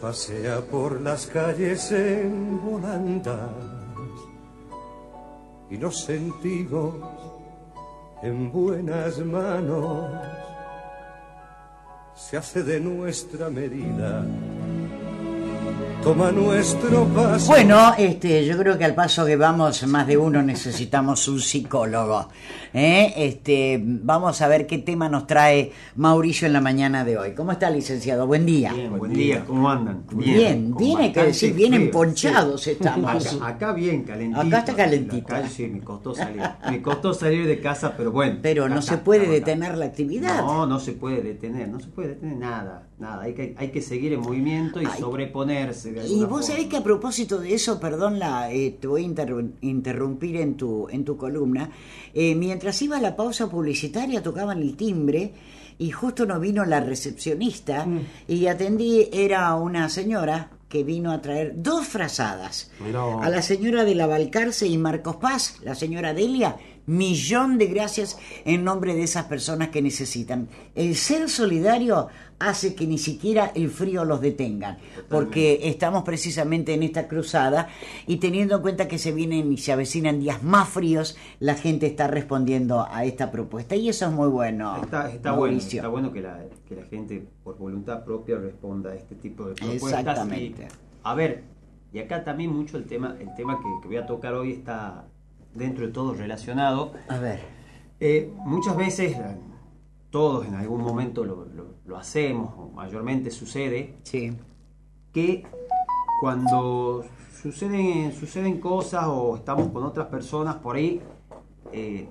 pasea por las calles en volandas y los sentidos en buenas manos. Se hace de nuestra medida toma nuestro paso. Bueno, este, yo creo que al paso que vamos, más de uno necesitamos un psicólogo. ¿eh? Este, vamos a ver qué tema nos trae Mauricio en la mañana de hoy. ¿Cómo está, licenciado? Buen día. Bien, buen día, ¿cómo andan? Bien, bien, hay que decir, bien emponchados sí. estamos. Acá, acá bien calentito. Acá está calentito. Calle, sí, me costó salir. Me costó salir de casa, pero bueno. Pero acá no se puede acá. detener la actividad. No, no se puede detener, no se puede detener nada, nada. Hay que, hay que seguir en movimiento y Ay. sobreponerse de Y vos forma. sabés que a propósito de eso, perdón, la, eh, te voy a interru- interrumpir en tu, en tu columna, eh, mientras iba a la pausa publicitaria tocaban el timbre y justo nos vino la recepcionista Mm. y atendí, era una señora que vino a traer dos frazadas. A la señora de la Balcarce y Marcos Paz, la señora Delia, millón de gracias en nombre de esas personas que necesitan. El ser solidario hace que ni siquiera el frío los detenga, porque estamos precisamente en esta cruzada y teniendo en cuenta que se vienen y se avecinan días más fríos, la gente está respondiendo a esta propuesta y eso es muy bueno. Está, está bueno, está bueno que la, que la gente por voluntad propia responda a este tipo de propuestas. Exactamente. Y, a ver, y acá también mucho el tema, el tema que, que voy a tocar hoy está dentro de todo relacionado. A ver, Eh, muchas veces, eh, todos en algún momento lo, lo- lo hacemos, o mayormente sucede, sí. que cuando suceden, suceden cosas o estamos con otras personas por ahí, eh,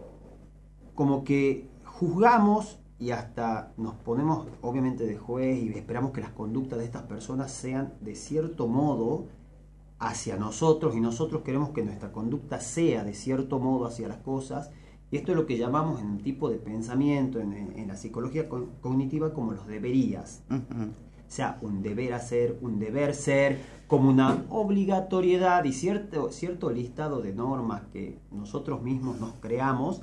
como que juzgamos y hasta nos ponemos obviamente de juez y esperamos que las conductas de estas personas sean de cierto modo hacia nosotros y nosotros queremos que nuestra conducta sea de cierto modo hacia las cosas y esto es lo que llamamos en un tipo de pensamiento en, la psicología co- cognitiva como los deberías Ujú. sea un deber hacer, un deber ser, como una obligatoriedad y cierto, cierto listado de normas que nosotros mismos nos creamos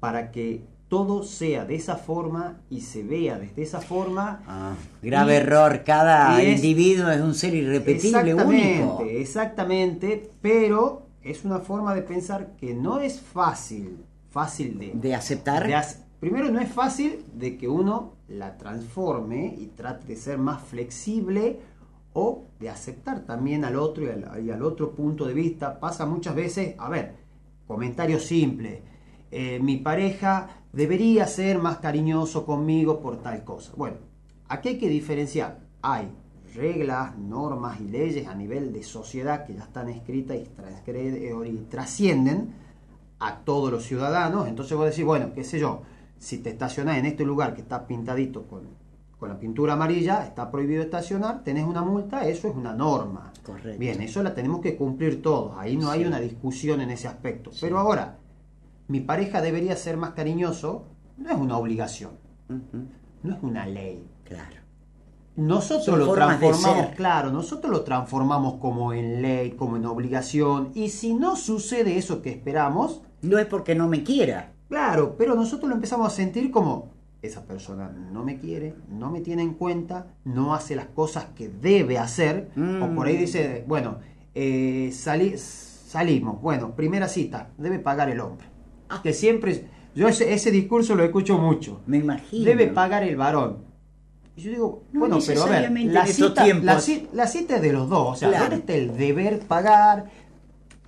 para que todo sea de esa forma y se vea desde esa forma. Ah, grave Y- error, cada es- individuo es un ser irrepetible, exactamente, único. exactamente, pero es una forma de pensar que no es fácil, fácil de, De aceptar. de primero no es fácil de que uno la transforme y trate de ser más flexible o de aceptar también al otro y al, y al otro punto de vista. Pasa muchas veces, a ver, comentario simple, eh, mi pareja debería ser más cariñoso conmigo por tal cosa. Bueno, aquí hay que diferenciar. Hay reglas, normas y leyes a nivel de sociedad que ya están escritas y, transgre- y trascienden a todos los ciudadanos. Entonces vos decís, bueno, qué sé yo, si te estacionás en este lugar que está pintadito con, con la pintura amarilla, está prohibido estacionar, tenés una multa, eso es una norma. Correcto. Bien, eso la tenemos que cumplir todos, ahí no hay Sí. una discusión en ese aspecto. Pero ahora, mi pareja debería ser más cariñoso, no es una obligación, no es una ley. Claro. Nosotros Son lo transformamos, claro, nosotros lo transformamos como en ley, como en obligación, y si no sucede eso que esperamos, No es porque no me quiera. Claro, pero nosotros lo empezamos a sentir como esa persona no me quiere, no me tiene en cuenta, no hace las cosas que debe hacer, Mm. o por ahí dice, bueno, eh, sali- salimos, bueno, primera cita, debe pagar el hombre. Que siempre, yo ese, ese discurso lo escucho mucho, Me imagino. debe pagar el varón. Y yo digo, No bueno, pero a ver, la cita, tiempos. la, ci- la cita es de los dos, o sea, Claro. ¿dónde está el deber pagar?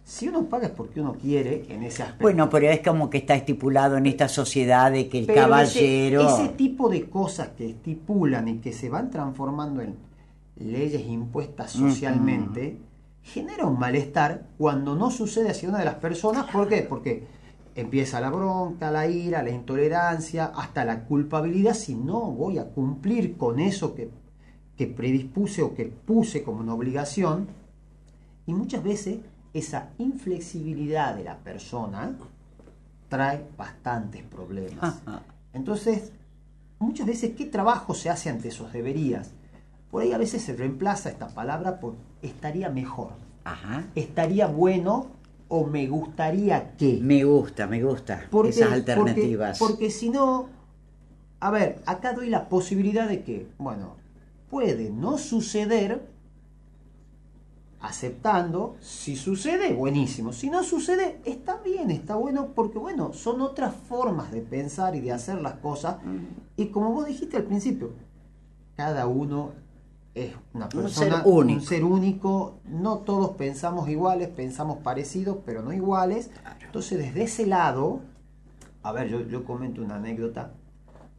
Si uno paga es porque uno quiere en ese aspecto. Bueno, pero es como que está estipulado en esta sociedad de que el Pero caballero. Ese, ese tipo de cosas que estipulan y que se van transformando en leyes impuestas socialmente genera un malestar cuando no sucede hacia una de las personas. ¿Por qué? Porque empieza la bronca, la ira, la intolerancia, hasta la culpabilidad si no voy a cumplir con eso que, que predispuse o que puse como una obligación. Y muchas veces esa inflexibilidad de la persona trae bastantes problemas. Entonces, muchas veces, ¿qué trabajo se hace ante esos deberías? Por ahí a veces se reemplaza esta palabra por estaría mejor, Ajá. estaría bueno o me gustaría que. Me gusta, me gusta Porque- esas porque- alternativas. Porque, si no, a ver, acá doy la posibilidad de que, bueno, puede no suceder, aceptando. Si sucede, buenísimo. Si no sucede, está bien, está bueno, porque bueno, son otras formas de pensar y de hacer las cosas. Y como vos dijiste al principio, cada uno es una persona, ser único. un ser único. No todos pensamos iguales, pensamos parecidos, pero no iguales. Entonces, desde ese lado, a ver, yo, yo comento una anécdota.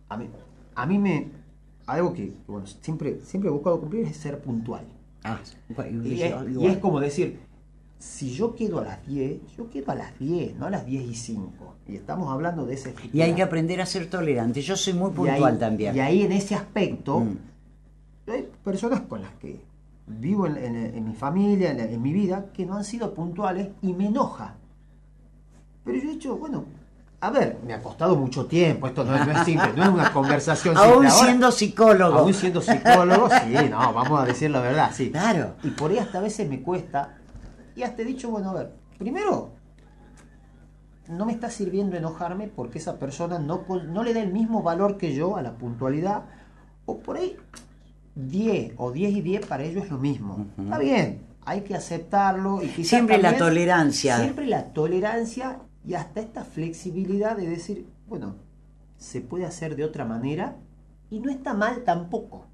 A mí, a mí me. Algo que, bueno, siempre, siempre he buscado cumplir es ser puntual. Ah, Y es, igual. y es como decir, si yo quedo a las 10, yo quedo a las 10, no a las 10 y 5. Y estamos hablando de esa Y hay que aprender a ser tolerante. Yo soy muy puntual y ahí, también. Y ahí en ese aspecto, Mm. Hay personas con las que vivo en, en- en mi familia, en, en mi vida, que no han sido puntuales y me enoja. Pero yo he dicho, bueno, a ver, me ha costado mucho tiempo, esto no, es- no es simple, no es una conversación simple. Aún Ahora- siendo psicólogo. Aún siendo psicólogo, sí, no, vamos a decir la verdad, sí. Claro. Y por ahí hasta a veces me cuesta. Y hasta he dicho, bueno, a ver, primero, no me está sirviendo enojarme porque esa persona no, no le da el mismo valor que yo a la puntualidad. O por ahí, 10 o 10 y 10 para ellos es lo mismo. Está bien, hay que aceptarlo. Y Siempre la tolerancia. Siempre la tolerancia y hasta esta flexibilidad de decir, bueno, se puede hacer de otra manera y no está mal tampoco.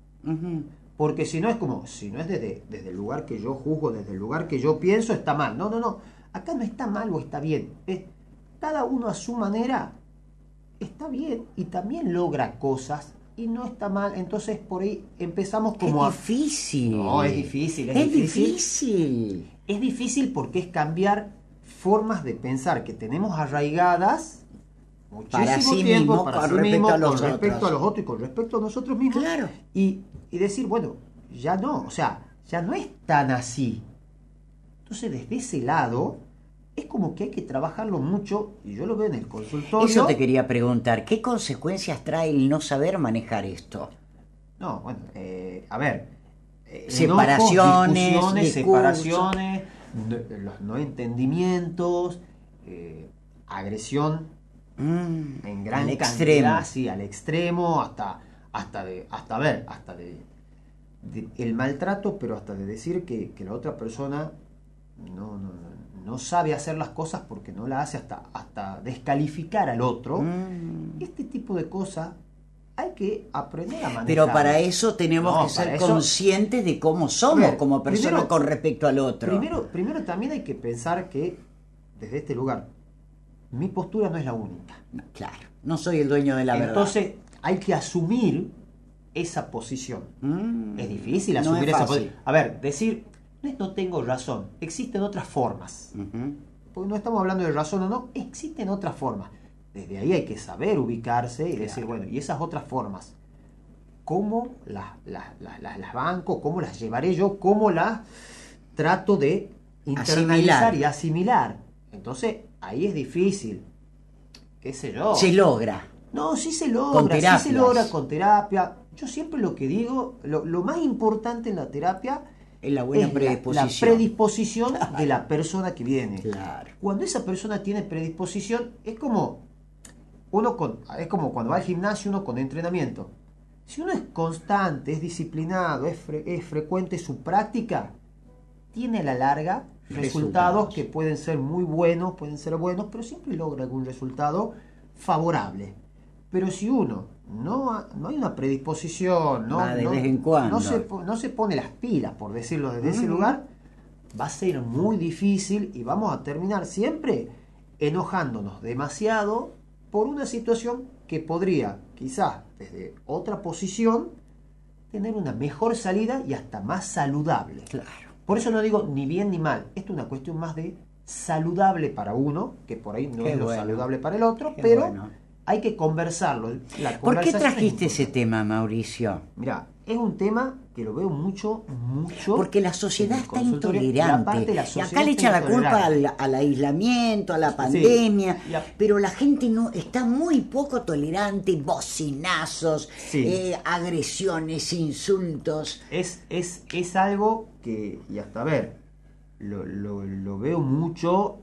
Porque si no es como, si no es desde, desde el lugar que yo juzgo, desde el lugar que yo pienso, está mal. No, no, no. Acá no está mal o está bien. Es cada uno a su manera está bien y también logra cosas y no está mal. Entonces por ahí empezamos como es a... difícil. No, es difícil, es Es difícil. difícil. Es difícil porque es cambiar formas de pensar que tenemos arraigadas muchísimo Para sí tiempo mismo, para con sí respecto mismo, a los con respecto otros. a los otros y con respecto a nosotros mismos. Claro. Y, y decir, bueno, ya no, o sea, ya no es tan así. Entonces, desde ese lado, es como que hay que trabajarlo mucho, y yo lo veo en el consultorio. Eso te quería preguntar. ¿Qué consecuencias trae el no saber manejar esto? No, bueno, eh, a ver. eh, Separaciones, enojos, no- los no entendimientos, eh, agresión Mm, en gran al cantidad, extremo. sí, al extremo, hasta, hasta de, hasta ver, hasta de, de- el maltrato, pero hasta de decir que, que la otra persona no, no, no- no sabe hacer las cosas porque no la hace hasta, hasta descalificar al otro. Mm. Este tipo de cosas hay que aprender a manejar. Pero para eso tenemos No, que ser eso- conscientes de cómo somos ver, como personas con respecto al otro. Primero, primero también hay que pensar que desde este lugar mi postura no es la única. Claro, no soy el dueño de la verdad. Entonces hay que asumir esa posición. Mm, Es difícil no asumir es esa posición. A ver, decir, no es no tengo razón, existen otras formas. Porque no estamos hablando de razón o no, existen otras formas. Desde ahí hay que saber ubicarse y decir, bueno, y esas otras formas, ¿cómo las, las, las, las- las banco? ¿Cómo las llevaré yo? ¿Cómo las trato de internalizar Asimilar. y asimilar? Entonces, ahí es difícil. ¿Qué sé yo? Se logra. No, sí se logra, Con sí se logra con terapia. Yo siempre lo que digo, lo, lo más importante en la terapia Es la buena es predisposición. La, predisposición de la persona que viene. Claro. Cuando esa persona tiene predisposición, es como uno con, es como cuando va al gimnasio uno con entrenamiento. Si uno es constante, es disciplinado, es, fre- es frecuente su práctica, tiene a la larga resultados, Resultados. que pueden ser muy buenos, pueden ser buenos, pero siempre logra algún resultado favorable. Pero si uno no, no hay una predisposición, no, de no- vez en cuando. no se, no se pone las pilas, por decirlo desde ese lugar, va a ser muy difícil y vamos a terminar siempre enojándonos demasiado por una situación que podría, quizás desde otra posición, tener una mejor salida y hasta más saludable. Claro. Por eso no digo ni bien ni mal, esto es una cuestión más de saludable para uno, que por ahí no Qué es lo saludable para el otro, Qué pero bueno. Hay que conversarlo. La ¿Por qué es trajiste ese tema, Mauricio? Mira, es un tema que lo veo mucho, mucho. Porque la sociedad está y intolerante. la Y sociedad acá le echa la culpa al, al aislamiento, a la pandemia, y a- pero la gente no está muy poco tolerante, bocinazos, Sí. eh, agresiones, insultos. Es, es, es algo que, y hasta ver, lo, lo- lo veo mucho,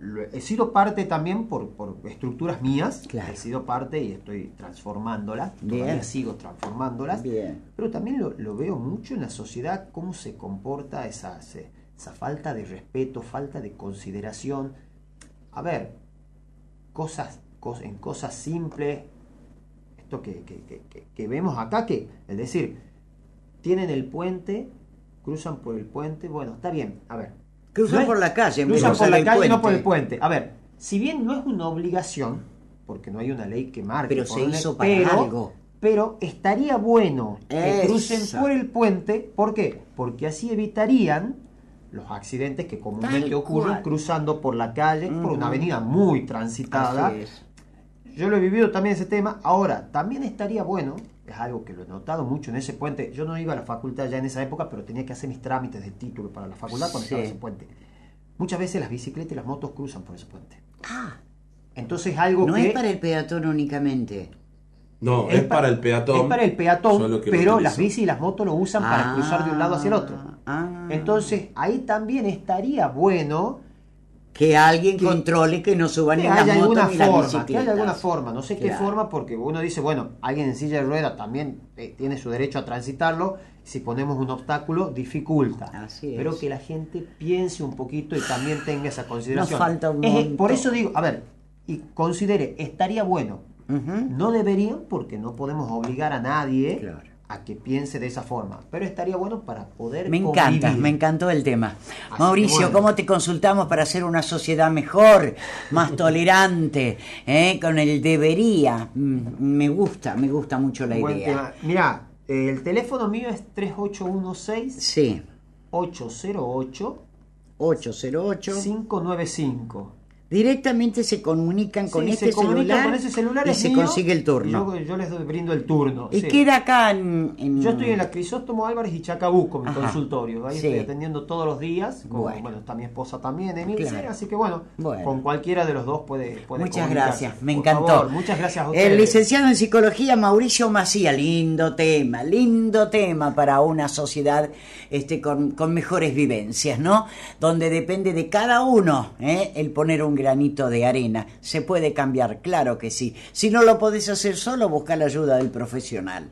lo- he sido parte también por, por estructuras mías, Claro. he sido parte y estoy transformándolas, Bien. todavía sigo transformándolas, Bien. pero también lo, lo veo mucho en la sociedad, cómo se comporta esa, esa falta de respeto, falta de consideración. A ver, cosas, cos- en cosas simples, esto que, que- que- que- que vemos acá, que es decir, tienen el puente, cruzan por el puente, bueno, está bien, a ver. Cruzan No es- por la calle Cruzan por la calle, no por puente. el puente. A ver, si bien no es una obligación, porque no hay una ley que marque, Pero se hizo para pero, algo. pero estaría bueno que crucen por el puente, ¿por qué? Porque así evitarían los accidentes que comúnmente Tal ocurren cual. cruzando por la calle, por una avenida muy transitada. Así es. Yo lo he vivido también ese tema. Ahora, también estaría bueno, es algo que lo he notado mucho en ese puente. Yo no iba a la facultad ya en esa época, pero tenía que hacer mis trámites de título para la facultad cuando Sí. estaba ese puente. Muchas veces las bicicletas y las motos cruzan por ese puente. Ah, Entonces algo no que es para el peatón únicamente. No, es es, pa- para el peatón. es para el peatón, pero las bicis y las motos lo usan para Ah, cruzar de un lado hacia el otro. ah. Entonces ahí también estaría bueno Que alguien Que- controle que no suban que ni las motos ni las forma, que bicicletas. haya alguna forma, no sé qué forma, porque uno dice, bueno, alguien en silla de ruedas también eh, tiene su derecho a transitarlo, si ponemos un obstáculo, dificulta. Así es. Pero que la gente piense un poquito y también tenga esa consideración. Nos falta un Es- por eso digo, a ver, y considere, estaría bueno. No deberían porque no podemos obligar a nadie Claro. A que piense de esa forma, pero estaría bueno para poder Me encanta, convivir. me encantó el tema. Así Mauricio, bueno. ¿cómo te consultamos para hacer una sociedad mejor, más tolerante, eh? con el debería? Mm, Me gusta, me gusta mucho la Buen idea. tema. Mirá, el teléfono mío es 3816 Sí, 808 808. 595. Directamente se comunican con Sí, este se comunican celular, con ese celular y es se mío, consigue el turno. Yo, yo les doy- brindo el turno. Y sí. queda acá en, en- Yo estoy en la Crisóstomo Álvarez y Chacabuco, mi Ajá. consultorio. Ahí Sí. estoy atendiendo todos los días. Como, Bueno. bueno. está mi esposa también, Emilce, Claro. así que bueno, Bueno. con cualquiera de los dos puede, puede Muchas gracias, me encantó. favor, muchas gracias a ustedes. El licenciado en psicología Mauricio Macía, lindo tema, lindo tema para una sociedad este, con, con mejores vivencias, ¿no? Donde depende de cada uno ¿eh? el poner un granito de arena. Se puede cambiar, claro que sí. Si no lo podés hacer solo, busca la ayuda del profesional.